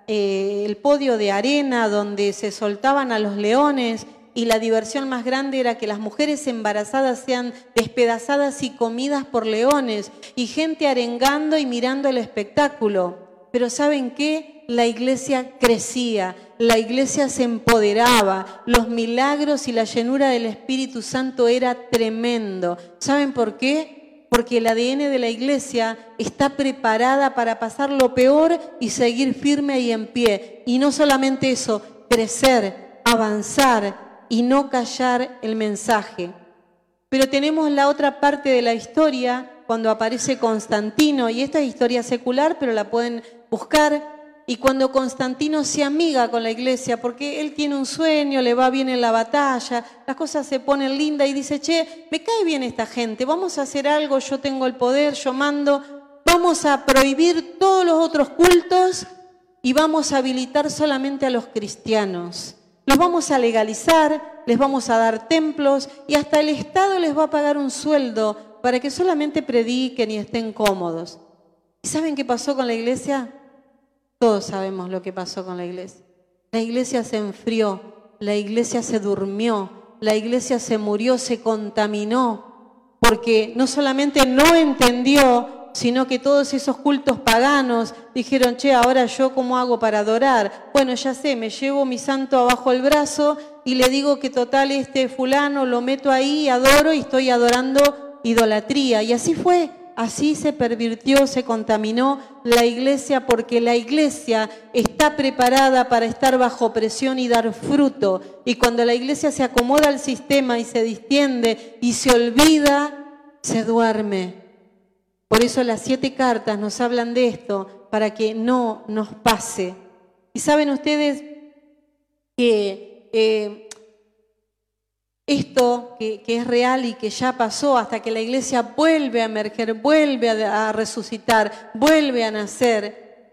Speaker 2: eh, el podio de arena donde se soltaban a los leones y la diversión más grande era que las mujeres embarazadas sean despedazadas y comidas por leones y gente arengando y mirando el espectáculo. Pero ¿saben qué? La iglesia crecía, la iglesia se empoderaba, los milagros y la llenura del Espíritu Santo era tremendo. ¿Saben por qué? Porque el ADN de la iglesia está preparada para pasar lo peor y seguir firme y en pie. Y no solamente eso, crecer, avanzar y no callar el mensaje. Pero tenemos la otra parte de la historia cuando aparece Constantino, y esta es historia secular, pero la pueden buscar. Y cuando Constantino se amiga con la iglesia, porque él tiene un sueño, le va bien en la batalla, las cosas se ponen lindas y dice, che, me cae bien esta gente, vamos a hacer algo, yo tengo el poder, yo mando, vamos a prohibir todos los otros cultos y vamos a habilitar solamente a los cristianos. Los vamos a legalizar, les vamos a dar templos y hasta el Estado les va a pagar un sueldo para que solamente prediquen y estén cómodos. ¿Y saben qué pasó con la iglesia? Todos sabemos lo que pasó con la iglesia. La iglesia se enfrió, la iglesia se durmió, la iglesia se murió, se contaminó, porque no solamente no entendió, sino que todos esos cultos paganos dijeron, che, ahora yo cómo hago para adorar. Bueno, ya sé, me llevo mi santo abajo el brazo y le digo que total este fulano lo meto ahí, adoro y estoy adorando idolatría. Y así fue. Así se pervirtió, se contaminó la iglesia porque la iglesia está preparada para estar bajo presión y dar fruto. Y cuando la iglesia se acomoda al sistema y se distiende y se olvida, se duerme. Por eso las siete cartas nos hablan de esto, para que no nos pase. Y saben ustedes que eh, esto que, es real y que ya pasó hasta que la iglesia vuelve a emerger, vuelve a, resucitar, vuelve a nacer.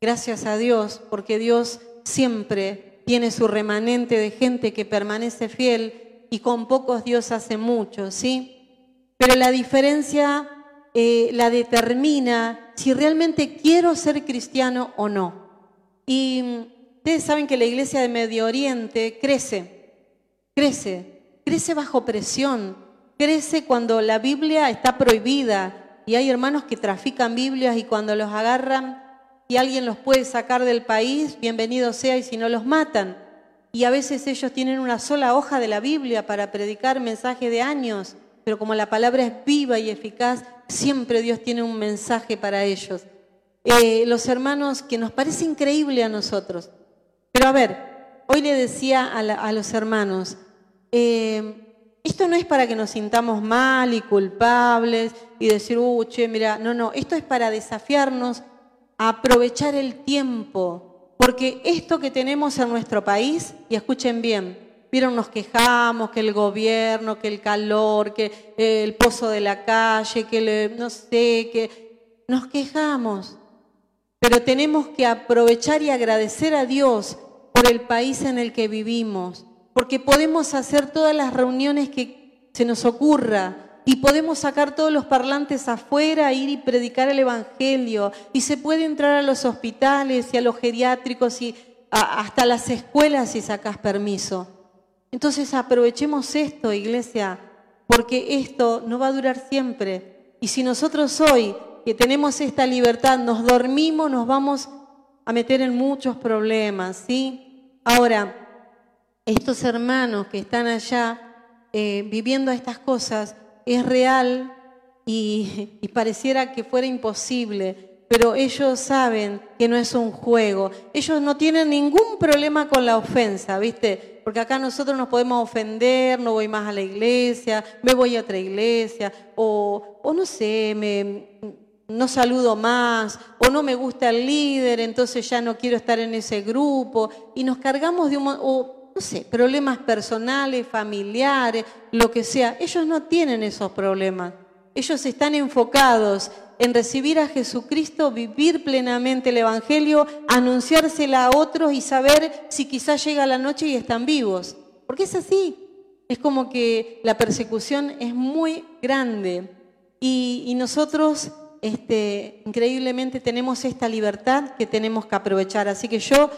Speaker 2: Gracias a Dios, porque Dios siempre tiene su remanente de gente que permanece fiel y con pocos Dios hace mucho, ¿sí? Pero la diferencia eh, la determina si realmente quiero ser cristiano o no. Y ustedes saben que la iglesia de Medio Oriente crece, crece, crece bajo presión, crece cuando la Biblia está prohibida y hay hermanos que trafican Biblias y cuando los agarran y alguien los puede sacar del país, bienvenido sea y si no los matan. Y a veces ellos tienen una sola hoja de la Biblia para predicar mensaje de años, pero como la palabra es viva y eficaz, siempre Dios tiene un mensaje para ellos. Eh, los hermanos, que nos parece increíble a nosotros. Pero a ver, hoy le decía a los hermanos, eh, esto no es para que nos sintamos mal y culpables y decir, uh, che, mira, no, no, esto es para desafiarnos a aprovechar el tiempo, porque esto que tenemos en nuestro país, y escuchen bien, vieron, nos quejamos que el gobierno, que el calor, que el pozo de la calle, que no sé, que nos quejamos, pero tenemos que aprovechar y agradecer a Dios por el país en el que vivimos porque podemos hacer todas las reuniones que se nos ocurra y podemos sacar todos los parlantes afuera, ir y predicar el Evangelio y se puede entrar a los hospitales y a los geriátricos y hasta las escuelas si sacas permiso. Entonces aprovechemos esto, iglesia, porque esto no va a durar siempre. Y si nosotros hoy, que tenemos esta libertad, nos dormimos, nos vamos a meter en muchos problemas, ¿sí? Ahora, estos hermanos que están allá eh, viviendo estas cosas es real y, pareciera que fuera imposible, pero ellos saben que no es un juego. Ellos no tienen ningún problema con la ofensa, ¿viste? Porque acá nosotros nos podemos ofender, no voy más a la iglesia, me voy a otra iglesia, o, o no sé, me, no saludo más, o no me gusta el líder, entonces ya no quiero estar en ese grupo, y nos cargamos de un no sé, problemas personales, familiares, lo que sea. Ellos no tienen esos problemas. Ellos están enfocados en recibir a Jesucristo, vivir plenamente el Evangelio, anunciársela a otros y saber si quizás llega la noche y están vivos. Porque es así. Es como que la persecución es muy grande y, nosotros este, increíblemente tenemos esta libertad que tenemos que aprovechar. Así que yo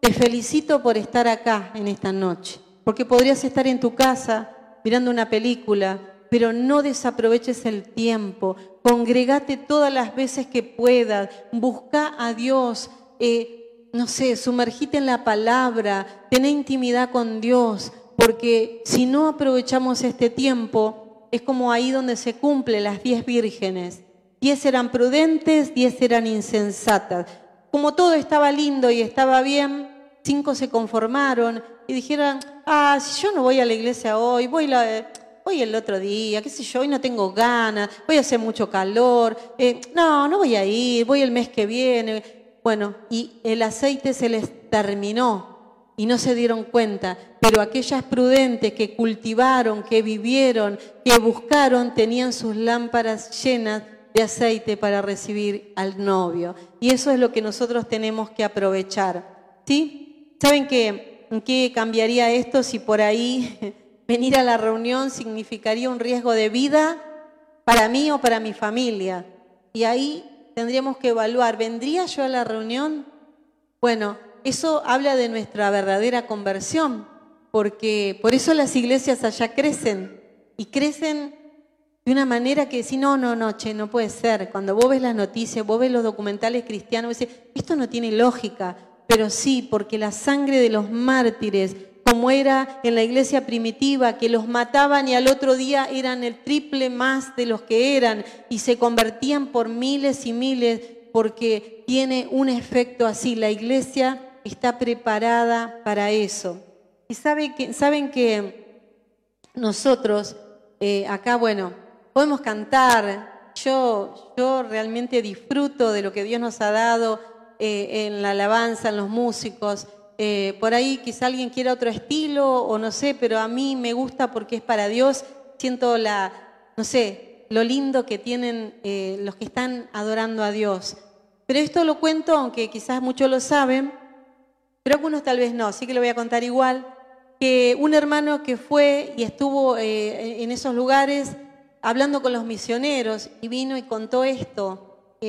Speaker 2: te felicito por estar acá en esta noche, porque podrías estar en tu casa mirando una película, pero no desaproveches el tiempo. Congregate todas las veces que puedas, busca a Dios, eh, no sé, sumergite en la palabra, ten intimidad con Dios, porque si no aprovechamos este tiempo, es como ahí donde se cumplen las diez vírgenes. Diez eran prudentes, diez eran insensatas como todo estaba lindo y estaba bien, cinco se conformaron y dijeron, ah, si yo no voy a la iglesia hoy, voy, la, voy el otro día, qué sé yo, hoy no tengo ganas, voy a hacer mucho calor, eh, no, no voy a ir, voy el mes que viene. Bueno, y el aceite se les terminó y no se dieron cuenta, pero aquellas prudentes que cultivaron, que vivieron, que buscaron, tenían sus lámparas llenas de aceite para recibir al novio. Y eso es lo que nosotros tenemos que aprovechar. ¿Sí? ¿Saben qué, qué cambiaría esto si por ahí (laughs) venir a la reunión significaría un riesgo de vida para mí o para mi familia? Y ahí tendríamos que evaluar, ¿vendría yo a la reunión? Bueno, eso habla de nuestra verdadera conversión, porque por eso las iglesias allá crecen y crecen de una manera que si no, no, no, che, no puede ser. Cuando vos ves las noticias, vos ves los documentales cristianos, decís, esto no tiene lógica, pero sí, porque la sangre de los mártires, como era en la iglesia primitiva, que los mataban y al otro día eran el triple más de los que eran y se convertían por miles y miles, porque tiene un efecto así. La iglesia está preparada para eso. Y que, saben que nosotros, eh, acá, bueno, podemos cantar. Yo, yo realmente disfruto de lo que Dios nos ha dado eh, en la alabanza, en los músicos. Eh, por ahí quizá alguien quiera otro estilo o no sé, pero a mí me gusta porque es para Dios. Siento la, no sé, lo lindo que tienen eh, los que están adorando a Dios. Pero esto lo cuento, aunque quizás muchos lo saben, pero algunos tal vez no, así que lo voy a contar igual, que un hermano que fue y estuvo en esos lugares hablando con los misioneros y vino y contó esto. yo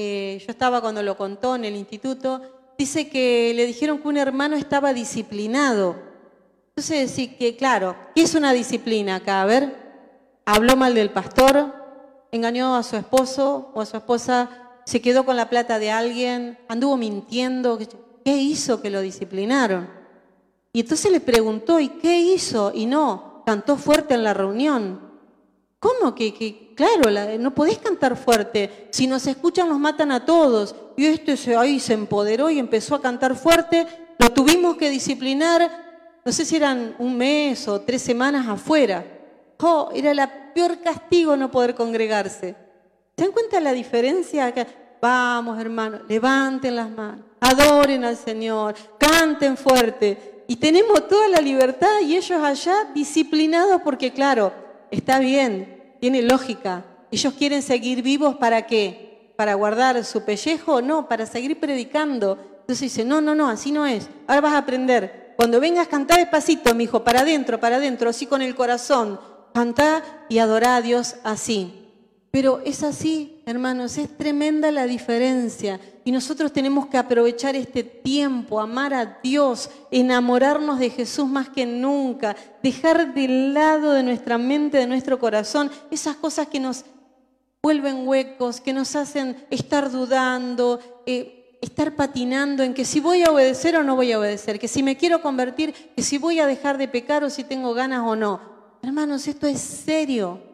Speaker 2: estaba cuando lo contó en el instituto. Dice que le dijeron que un hermano estaba disciplinado. Entonces, sí, que claro, ¿qué es una disciplina acá? A ver, habló mal del pastor, engañó a su esposo o a su esposa, se quedó con la plata de alguien, anduvo mintiendo. ¿Qué hizo que lo disciplinaron? Y entonces le preguntó, ¿y qué hizo? Y no, cantó fuerte en la reunión. ¿Cómo que, claro, no podés cantar fuerte? Si nos escuchan nos matan a todos. Y este se, ahí se empoderó y empezó a cantar fuerte. Lo tuvimos que disciplinar, no sé si eran un mes o tres semanas afuera. Oh, era el peor castigo no poder congregarse. ¿Se dan cuenta la diferencia? Vamos, hermanos, levanten las manos, adoren al Señor, canten fuerte. Y tenemos toda la libertad y ellos allá disciplinados porque, claro, está bien, tiene lógica. Ellos quieren seguir vivos para qué? ¿Para guardar su pellejo? No, para seguir predicando. Entonces dice, no, no, no, así no es. Ahora vas a aprender. Cuando vengas, cantá despacito, mi hijo, para adentro, para adentro, así con el corazón. Cantá y adorá a Dios así. Pero es así, hermanos, es tremenda la diferencia. Y nosotros tenemos que aprovechar este tiempo, amar a Dios, enamorarnos de Jesús más que nunca, dejar de lado de nuestra mente, de nuestro corazón, esas cosas que nos vuelven huecos, que nos hacen estar dudando, eh, estar patinando en que si voy a obedecer o no voy a obedecer, que si me quiero convertir, que si voy a dejar de pecar o si tengo ganas o no. Hermanos, esto es serio.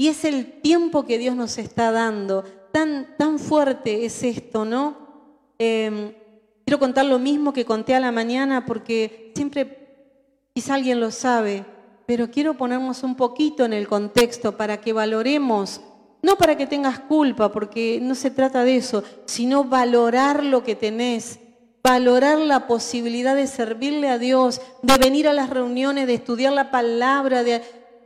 Speaker 2: Y es el tiempo que Dios nos está dando. Tan, tan fuerte es esto, ¿no? Em, quiero contar lo mismo que conté a la mañana porque siempre, quizá alguien lo sabe, pero quiero ponernos un poquito en el contexto para que valoremos, no para que tengas culpa, porque no se trata de eso, sino valorar lo que tenés, valorar la posibilidad de servirle a Dios, de venir a las reuniones, de estudiar la palabra, de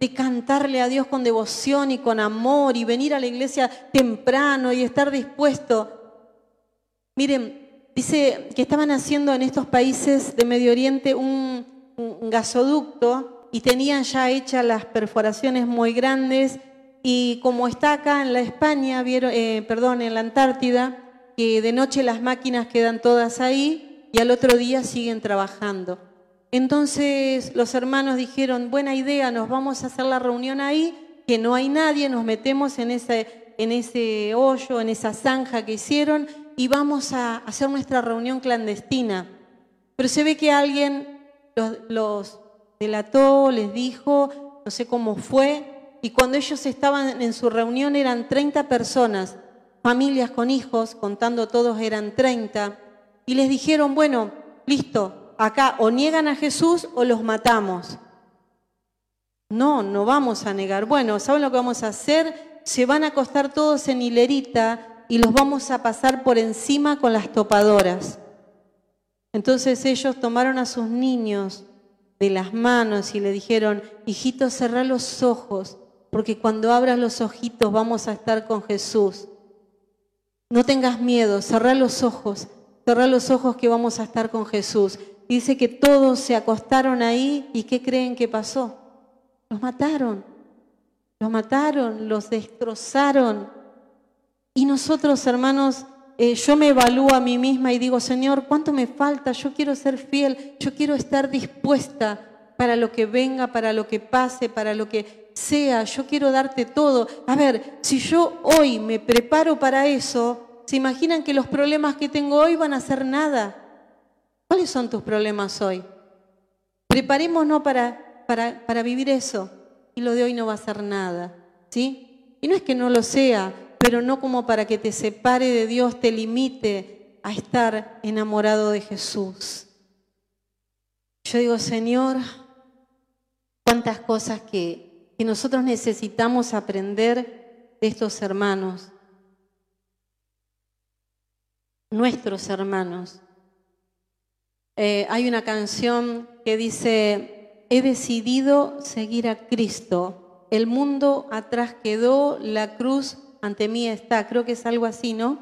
Speaker 2: de cantarle a Dios con devoción y con amor y venir a la iglesia temprano y estar dispuesto. Miren, dice que estaban haciendo en estos países de Medio Oriente un, gasoducto y tenían ya hechas las perforaciones muy grandes y como está acá en la España, vieron, eh, perdón, en la Antártida, que de noche las máquinas quedan todas ahí y al otro día siguen trabajando. Entonces los hermanos dijeron, buena idea, nos vamos a hacer la reunión ahí, que no hay nadie, nos metemos en ese, hoyo, en esa zanja que hicieron y vamos a hacer nuestra reunión clandestina. Pero se ve que alguien los, los delató, les dijo, no sé cómo fue, y cuando ellos estaban en su reunión eran 30 personas, familias con hijos, contando todos eran 30, y les dijeron, bueno, listo, acá o niegan a Jesús o los matamos. No, no vamos a negar. Bueno, ¿saben lo que vamos a hacer? Se van a acostar todos en hilerita y los vamos a pasar por encima con las topadoras. Entonces ellos tomaron a sus niños de las manos y le dijeron, hijito, cerrá los ojos, porque cuando abras los ojitos vamos a estar con Jesús. No tengas miedo, cerrá los ojos, cerrá los ojos que vamos a estar con Jesús. Dice que todos se acostaron ahí y ¿qué creen que pasó? Los mataron, los mataron, los destrozaron. Y nosotros, hermanos, eh, yo me evalúo a mí misma y digo, Señor, ¿cuánto me falta? Yo quiero ser fiel, yo quiero estar dispuesta para lo que venga, para lo que pase, para lo que sea, yo quiero darte todo. A ver, si yo hoy me preparo para eso, ¿se imaginan que los problemas que tengo hoy van a ser nada? ¿Cuáles son tus problemas hoy? Preparémonos para, para, para vivir eso y lo de hoy no va a ser nada, ¿sí? Y no es que no lo sea, pero no como para que te separe de Dios, te limite a estar enamorado de Jesús. Yo digo, Señor, cuántas cosas que, que nosotros necesitamos aprender de estos hermanos, nuestros hermanos. Eh, hay una canción que dice, he decidido seguir a Cristo, el mundo atrás quedó, la cruz ante mí está, creo que es algo así, ¿no?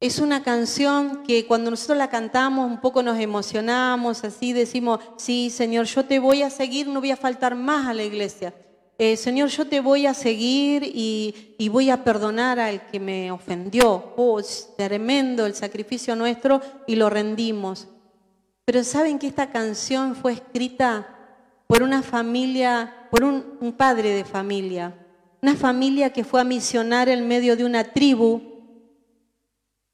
Speaker 2: Es una canción que cuando nosotros la cantamos un poco nos emocionamos, así decimos, sí, Señor, yo te voy a seguir, no voy a faltar más a la iglesia. Eh, Señor, yo te voy a seguir y, voy a perdonar al que me ofendió. Oh, es tremendo el sacrificio nuestro y lo rendimos. Pero saben que esta canción fue escrita por una familia, por un, un padre de familia, una familia que fue a misionar en medio de una tribu,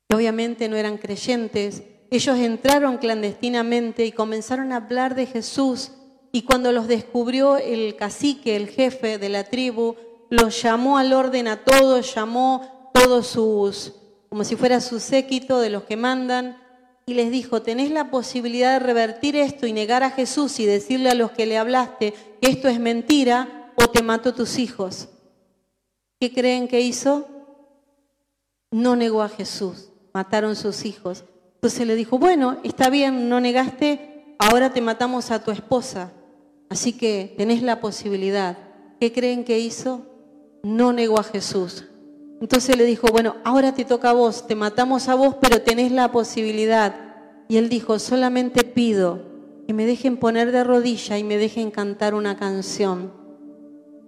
Speaker 2: que obviamente no eran creyentes. Ellos entraron clandestinamente y comenzaron a hablar de Jesús. Y cuando los descubrió el cacique, el jefe de la tribu, los llamó al orden a todos, llamó todos sus, como si fuera su séquito de los que mandan, y les dijo, tenés la posibilidad de revertir esto y negar a Jesús y decirle a los que le hablaste que esto es mentira o te mato tus hijos. ¿Qué creen que hizo? No negó a Jesús, mataron sus hijos. Entonces le dijo, bueno, está bien, no negaste, ahora te matamos a tu esposa, así que tenés la posibilidad. ¿Qué creen que hizo? No negó a Jesús. Entonces le dijo, bueno, ahora te toca a vos, te matamos a vos, pero tenés la posibilidad. Y él dijo, solamente pido que me dejen poner de rodilla y me dejen cantar una canción.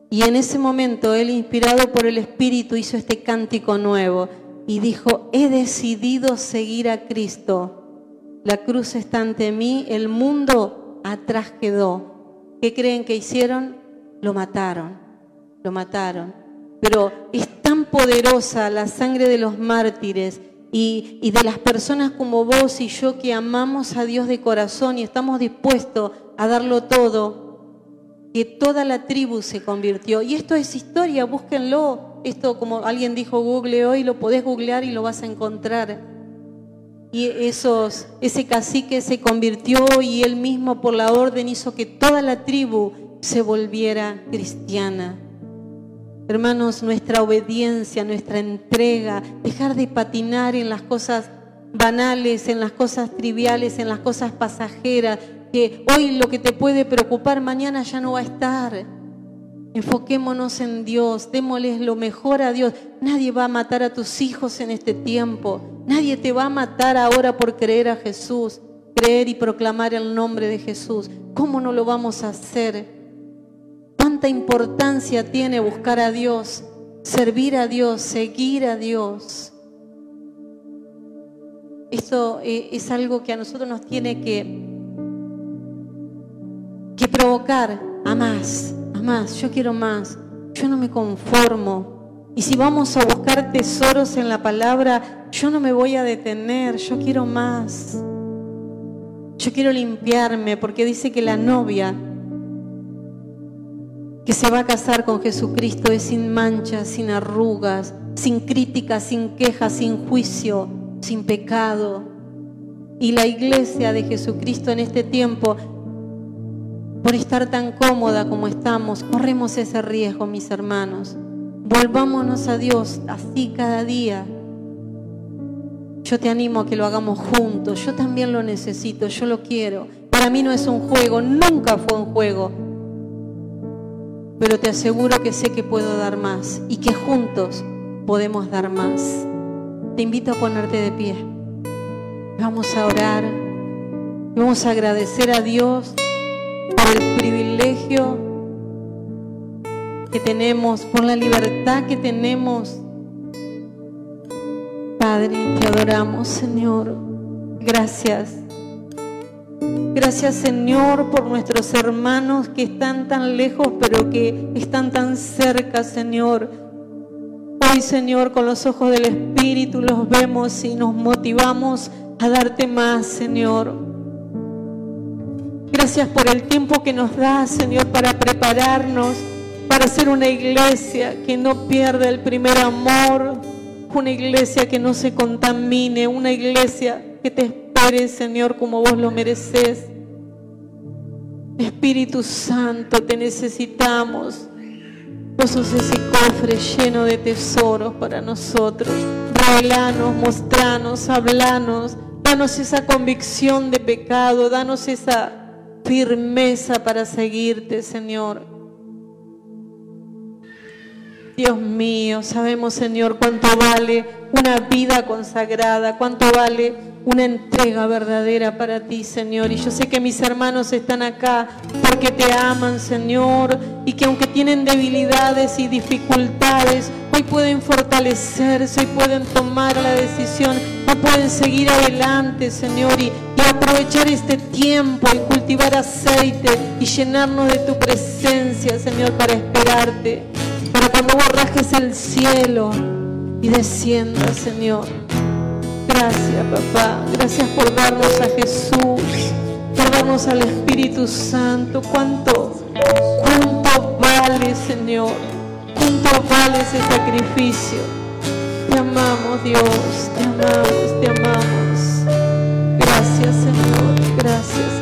Speaker 2: Y en ese momento él, inspirado por el Espíritu, hizo este cántico nuevo y dijo, he decidido seguir a Cristo. La cruz está ante mí, el mundo atrás quedó. ¿Qué creen que hicieron? Lo mataron, lo mataron. Pero es tan poderosa la sangre de los mártires y, y, de las personas como vos y yo que amamos a Dios de corazón y estamos dispuestos a darlo todo que toda la tribu se convirtió. Y esto es historia, búsquenlo. Esto, como alguien dijo, Google hoy, lo podés googlear y lo vas a encontrar. Y esos, ese cacique se convirtió y él mismo por la orden hizo que toda la tribu se volviera cristiana. Hermanos, nuestra obediencia, nuestra entrega, dejar de patinar en las cosas banales, en las cosas triviales, en las cosas pasajeras, que hoy lo que te puede preocupar mañana ya no va a estar. Enfoquémonos en Dios, démosles lo mejor a Dios. Nadie va a matar a tus hijos en este tiempo. Nadie te va a matar ahora por creer a Jesús, creer y proclamar el nombre de Jesús. ¿Cómo no lo vamos a hacer? ¿Cuánta importancia tiene buscar a Dios, servir a Dios, seguir a Dios? Esto eh, es algo que a nosotros nos tiene que que provocar a más, más. Yo quiero más. Yo no me conformo. Y si vamos a buscar tesoros en la palabra, yo no me voy a detener. Yo quiero más. Yo quiero limpiarme porque dice que la novia que se va a casar con Jesucristo es sin manchas, sin arrugas, sin críticas, sin quejas, sin juicio, sin pecado. Y la iglesia de Jesucristo en este tiempo por estar tan cómoda como estamos, corremos ese riesgo, mis hermanos. Volvámonos a Dios así cada día. Yo te animo a que lo hagamos juntos. Yo también lo necesito, yo lo quiero. Para mí no es un juego, nunca fue un juego. Pero te aseguro que sé que puedo dar más y que juntos podemos dar más. Te invito a ponerte de pie. Vamos a orar. Vamos a agradecer a Dios por el privilegio que tenemos, por la libertad que tenemos. Padre, te adoramos, Señor. Gracias. Gracias, Señor, por nuestros hermanos que están tan lejos, pero que están tan cerca, Señor. Hoy, Señor, con los ojos del Espíritu los vemos y nos motivamos a darte más, Señor. Gracias por el tiempo que nos das, Señor, para prepararnos, para ser una iglesia que no pierda el primer amor, una iglesia que no se contamine, una iglesia que te espere, Señor, como vos lo mereces. Espíritu Santo, te necesitamos. Vos sos ese cofre lleno de tesoros para nosotros. Revelanos, mostranos, hablanos, danos esa convicción de pecado, danos esa firmeza para seguirte, Señor. Dios mío, sabemos, Señor, cuánto vale una vida consagrada, cuánto vale una entrega verdadera para ti, Señor. Y yo sé que mis hermanos están acá porque te aman, Señor, y que aunque tienen debilidades y dificultades, hoy pueden fortalecerse, hoy pueden tomar la decisión, hoy pueden seguir adelante, Señor, y aprovechar este tiempo y cultivar aceite y llenarnos de tu presencia, Señor, para esperarte. Para cuando vos rajes el cielo y descienda, Señor. Gracias, papá. Gracias por darnos a Jesús, por darnos al Espíritu Santo. ¿Cuánto, cuánto vale, Señor? ¿Cuánto vale ese sacrificio? Te amamos, Dios. Te amamos, te amamos. Gracias, Señor. Gracias.